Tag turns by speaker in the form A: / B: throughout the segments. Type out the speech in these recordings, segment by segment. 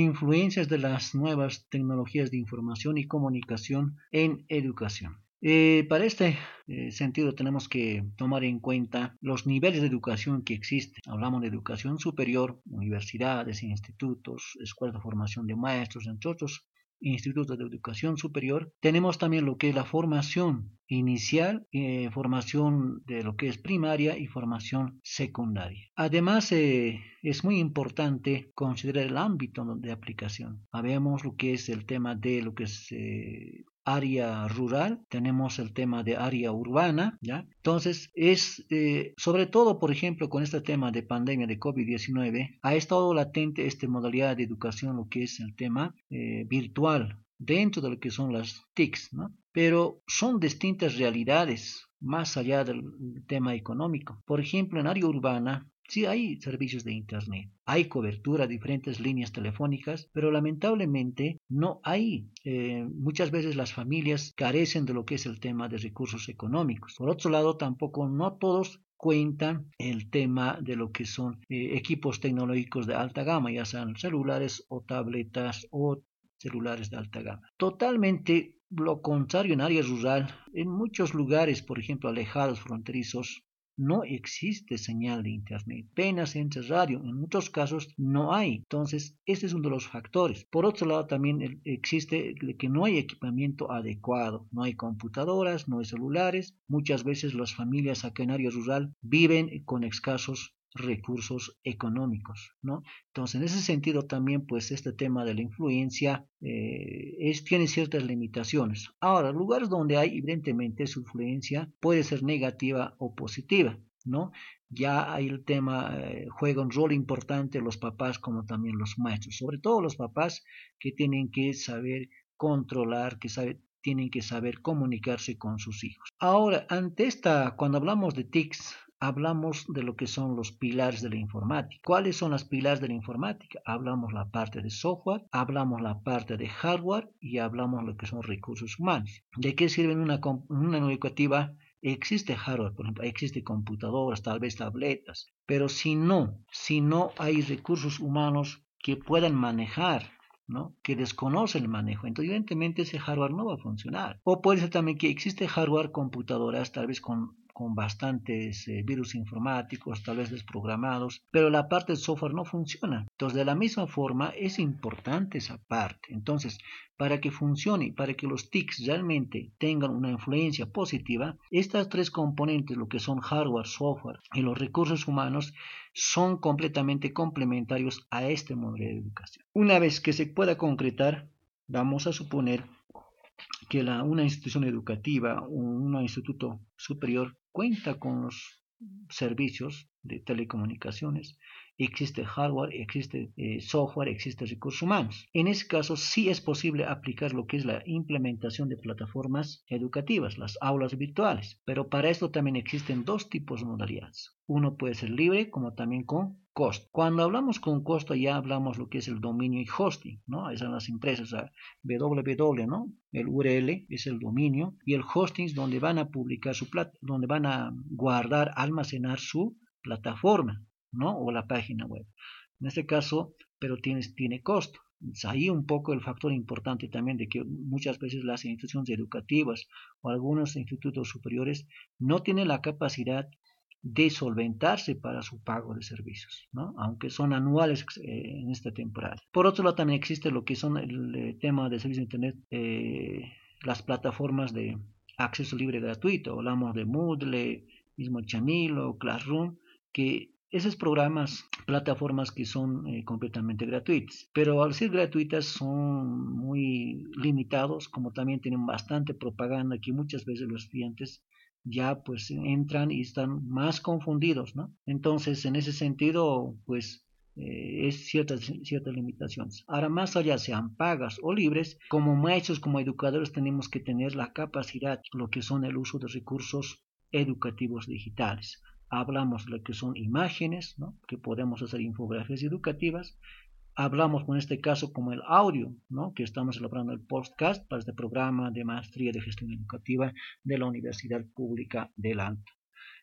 A: influencias de las nuevas tecnologías de información y comunicación en educación. Eh, para este eh, sentido tenemos que tomar en cuenta los niveles de educación que existen. Hablamos de educación superior, universidades, institutos, escuelas de formación de maestros, entre otros institutos de educación superior. Tenemos también lo que es la formación inicial, eh, formación de lo que es primaria y formación secundaria. Además, es muy importante considerar el ámbito de aplicación. Habemos lo que es el tema de lo que es área rural, tenemos el tema de área urbana, ¿ya? Entonces, es eh, sobre todo, por ejemplo, con este tema de pandemia de COVID-19, ha estado latente esta modalidad de educación, lo que es el tema eh, virtual, dentro de lo que son las TICs, ¿no? Pero son distintas realidades más allá del tema económico. Por ejemplo, en área urbana Sí hay servicios de Internet, hay cobertura, diferentes líneas telefónicas, pero lamentablemente no hay. Eh, muchas veces las familias carecen de lo que es el tema de recursos económicos. Por otro lado, tampoco no todos cuentan el tema de lo que son eh, equipos tecnológicos de alta gama, ya sean celulares o tabletas o celulares de alta gama. Totalmente lo contrario en área rural, en muchos lugares, por ejemplo, alejados, fronterizos, no existe señal de Internet. Apenas entra radio, en muchos casos no hay. Entonces, este es uno de los factores. Por otro lado, también existe que no hay equipamiento adecuado. No hay computadoras, no hay celulares. Muchas veces las familias en área rural viven con escasos recursos económicos, ¿no? Entonces, en ese sentido también, pues, este tema de la influencia eh, es, tiene ciertas limitaciones. Ahora, lugares donde hay, evidentemente, su influencia puede ser negativa o positiva, ¿no? Ya hay el tema, eh, juega un rol importante los papás como también los maestros, sobre todo los papás que tienen que saber controlar, que tienen que saber comunicarse con sus hijos. Ahora, ante esta, cuando hablamos de TICs, hablamos de lo que son los pilares de la informática. ¿Cuáles son los pilares de la informática? Hablamos la parte de software, hablamos la parte de hardware y hablamos lo que son recursos humanos. ¿De qué sirve una, una educativa? Existe hardware, por ejemplo, existe computadoras, tal vez tabletas, pero si no, si no hay recursos humanos que puedan manejar ¿no? que desconoce el manejo. Entonces, evidentemente, ese hardware no va a funcionar. O puede ser también que existe hardware, computadoras, tal vez con con bastantes eh, virus informáticos, tal vez desprogramados, pero la parte del software no funciona. Entonces, de la misma forma, es importante esa parte. Entonces, para que funcione, para que los TICs realmente tengan una influencia positiva, estas tres componentes, lo que son hardware, software y los recursos humanos, son completamente complementarios a este modelo de educación. Una vez que se pueda concretar, vamos a suponer que la, una institución educativa, un, un instituto superior, cuenta con los servicios de telecomunicaciones, existe hardware, existe eh, software, existe recursos humanos. En ese caso sí es posible aplicar lo que es la implementación de plataformas educativas, las aulas virtuales, pero para esto también existen dos tipos de modalidades. Uno puede ser libre como también con costo. Cuando hablamos con costo ya hablamos lo que es el dominio y hosting, ¿no? Esas son las empresas www, ¿no? El URL es el dominio y el hosting es donde van a publicar su plata, donde van a guardar, almacenar su plataforma, ¿no? O la página web. En este caso, pero tiene, tiene costo. Ahí un poco el factor importante también de que muchas veces las instituciones educativas o algunos institutos superiores no tienen la capacidad de solventarse para su pago de servicios, ¿no? aunque son anuales eh, en esta temporada. Por otro lado, también existe lo que son el, eh, tema de servicio de Internet, eh, las plataformas de acceso libre gratuito, hablamos de Moodle, mismo Chamilo, Classroom, que esos programas, plataformas que son completamente gratuitas, pero al ser gratuitas son muy limitados, como también tienen bastante propaganda que muchas veces los estudiantes ya pues entran y están más confundidos, ¿no? Entonces, en ese sentido, pues eh, es ciertas, ciertas limitaciones. Ahora, más allá sean pagas o libres, como maestros, como educadores, tenemos que tener la capacidad, lo que son el uso de recursos educativos digitales hablamos de lo que son imágenes, ¿no? que podemos hacer infografías educativas, hablamos con este caso como el audio, ¿no? que estamos elaborando el podcast para este programa de maestría de gestión educativa de la Universidad Pública de Lanta.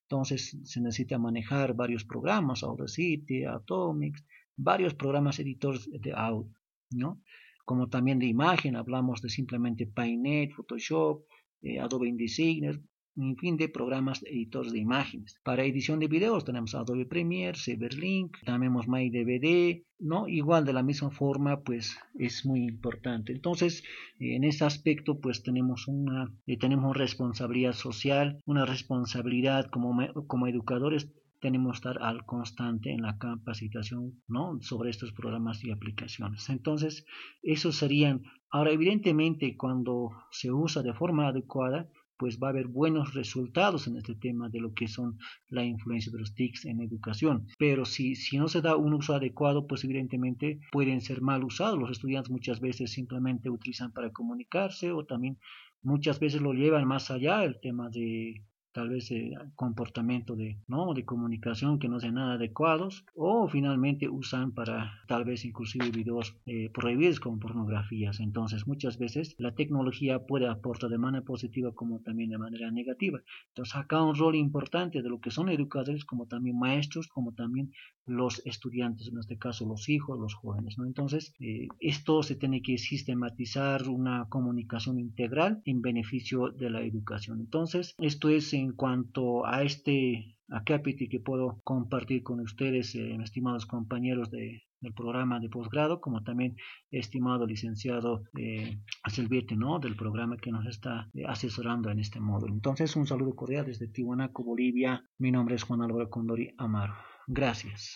A: Entonces se necesita manejar varios programas, Audacity, Atomics, varios programas editores de audio. ¿no? Como también de imagen, hablamos de simplemente Paint.net, Photoshop, eh, Adobe InDesigner, fin de programas editores de imágenes. Para edición de videos tenemos Adobe Premiere, Cyberlink, tenemos MyDVD, ¿no? Igual de la misma forma, pues es muy importante. Entonces, en ese aspecto, pues tenemos una, eh, tenemos responsabilidad social, una responsabilidad como, como educadores tenemos que estar al constante en la capacitación ¿no? sobre estos programas y aplicaciones. Entonces, esos serían, ahora evidentemente cuando se usa de forma adecuada, pues va a haber buenos resultados en este tema de lo que son la influencia de los TICs en educación. Pero si, si no se da un uso adecuado, pues evidentemente pueden ser mal usados. Los estudiantes muchas veces simplemente utilizan para comunicarse o también muchas veces lo llevan más allá el tema de tal vez eh, comportamiento de, ¿no? de comunicación que no sean nada adecuados o finalmente usan para tal vez inclusive videos eh, prohibidos como pornografías. Entonces muchas veces la tecnología puede aportar de manera positiva como también de manera negativa. Entonces acá un rol importante de lo que son educadores como también maestros como también los estudiantes, en este caso los hijos, los jóvenes. ¿no? Entonces eh, esto se tiene que sistematizar una comunicación integral en beneficio de la educación. Entonces esto es en cuanto a este acápite que puedo compartir con ustedes, eh, estimados compañeros de, del programa de posgrado, como también estimado licenciado eh, Silviete, ¿no? del programa que nos está eh, asesorando en este módulo. Entonces, un saludo cordial desde Tihuanaco, Bolivia. Mi nombre es Juan Álvaro Condori Amaro. Gracias.